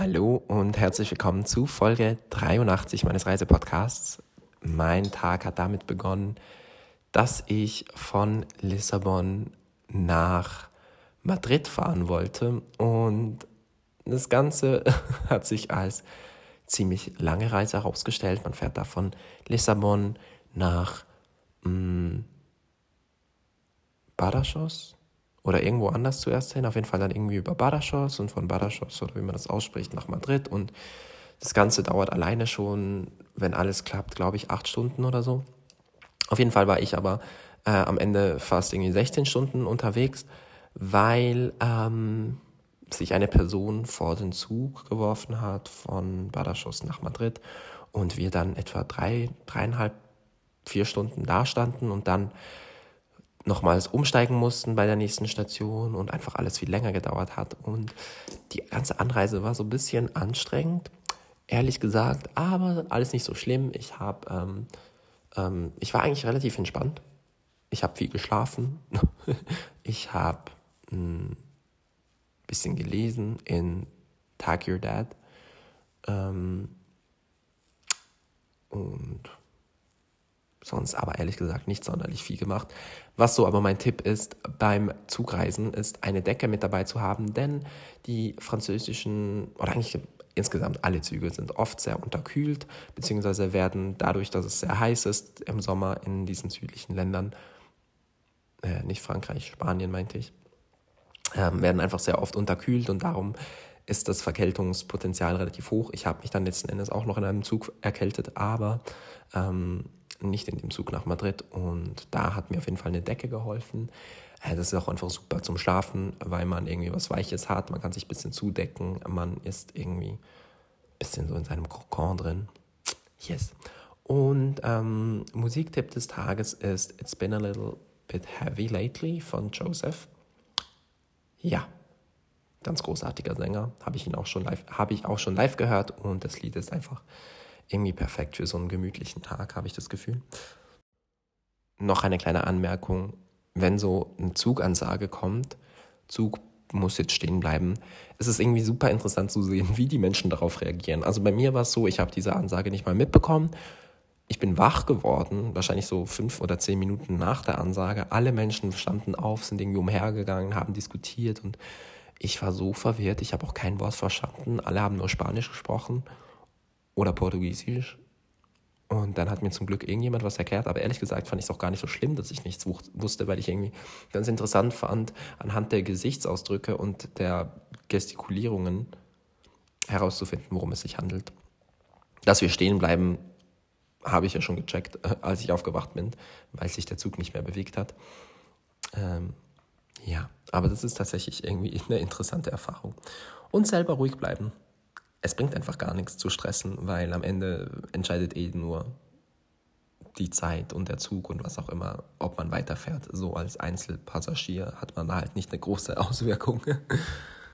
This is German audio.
Hallo und herzlich willkommen zu Folge 83 meines Reisepodcasts. Mein Tag hat damit begonnen, dass ich von Lissabon nach Madrid fahren wollte und das Ganze hat sich als ziemlich lange Reise herausgestellt. Man fährt da von Lissabon nach mh, mm, Badajoz oder irgendwo anders zuerst hin. Auf jeden Fall dann irgendwie über Badajoz und von Badajoz oder wie man das ausspricht nach Madrid. Und das Ganze dauert alleine schon, wenn alles klappt, glaube ich, acht Stunden oder so. Auf jeden Fall war ich aber äh, am Ende fast irgendwie 16 Stunden unterwegs, weil ähm, sich eine Person vor den Zug geworfen hat von Badajoz nach Madrid und wir dann etwa drei, dreieinhalb, vier Stunden da standen und dann nochmals umsteigen mussten bei der nächsten Station und einfach alles viel länger gedauert hat. Und die ganze Anreise war so ein bisschen anstrengend, ehrlich gesagt, aber alles nicht so schlimm. Ich habe, ähm, ähm, ich war eigentlich relativ entspannt. Ich habe viel geschlafen. ich habe ein bisschen gelesen in Tag Your Dad. Ähm, und sonst aber ehrlich gesagt nicht sonderlich viel gemacht. Was so aber mein Tipp ist beim Zugreisen, ist eine Decke mit dabei zu haben, denn die französischen oder eigentlich insgesamt alle Züge sind oft sehr unterkühlt, beziehungsweise werden dadurch, dass es sehr heiß ist im Sommer in diesen südlichen Ländern, äh, nicht Frankreich, Spanien meinte ich, äh, werden einfach sehr oft unterkühlt und darum ist das Verkältungspotenzial relativ hoch. Ich habe mich dann letzten Endes auch noch in einem Zug erkältet, aber ähm, nicht in dem Zug nach Madrid. Und da hat mir auf jeden Fall eine Decke geholfen. Äh, das ist auch einfach super zum Schlafen, weil man irgendwie was Weiches hat. Man kann sich ein bisschen zudecken. Man ist irgendwie ein bisschen so in seinem Kokon drin. Yes. Und ähm, Musiktipp des Tages ist It's Been a Little Bit Heavy Lately von Joseph. Ja, ganz großartiger Sänger. Habe ich ihn auch schon live, habe ich auch schon live gehört und das Lied ist einfach irgendwie perfekt für so einen gemütlichen Tag, habe ich das Gefühl. Noch eine kleine Anmerkung, wenn so eine Zugansage kommt, Zug muss jetzt stehen bleiben, ist es irgendwie super interessant zu sehen, wie die Menschen darauf reagieren. Also bei mir war es so, ich habe diese Ansage nicht mal mitbekommen. Ich bin wach geworden, wahrscheinlich so fünf oder zehn Minuten nach der Ansage. Alle Menschen standen auf, sind irgendwie umhergegangen, haben diskutiert und ich war so verwirrt. Ich habe auch kein Wort verstanden. Alle haben nur Spanisch gesprochen oder Portugiesisch. Und dann hat mir zum Glück irgendjemand was erklärt, aber ehrlich gesagt fand ich es auch gar nicht so schlimm, dass ich nichts wusste, weil ich irgendwie ganz interessant fand, anhand der Gesichtsausdrücke und der Gestikulierungen herauszufinden, worum es sich handelt. Dass wir stehen bleiben, habe ich ja schon gecheckt, als ich aufgewacht bin, weil sich der Zug nicht mehr bewegt hat. Ähm, ja, aber das ist tatsächlich irgendwie eine interessante Erfahrung. Und selber ruhig bleiben es bringt einfach gar nichts zu stressen, weil am Ende entscheidet eh nur die Zeit und der Zug und was auch immer, ob man weiterfährt. So als Einzelpassagier hat man da halt nicht eine große Auswirkung.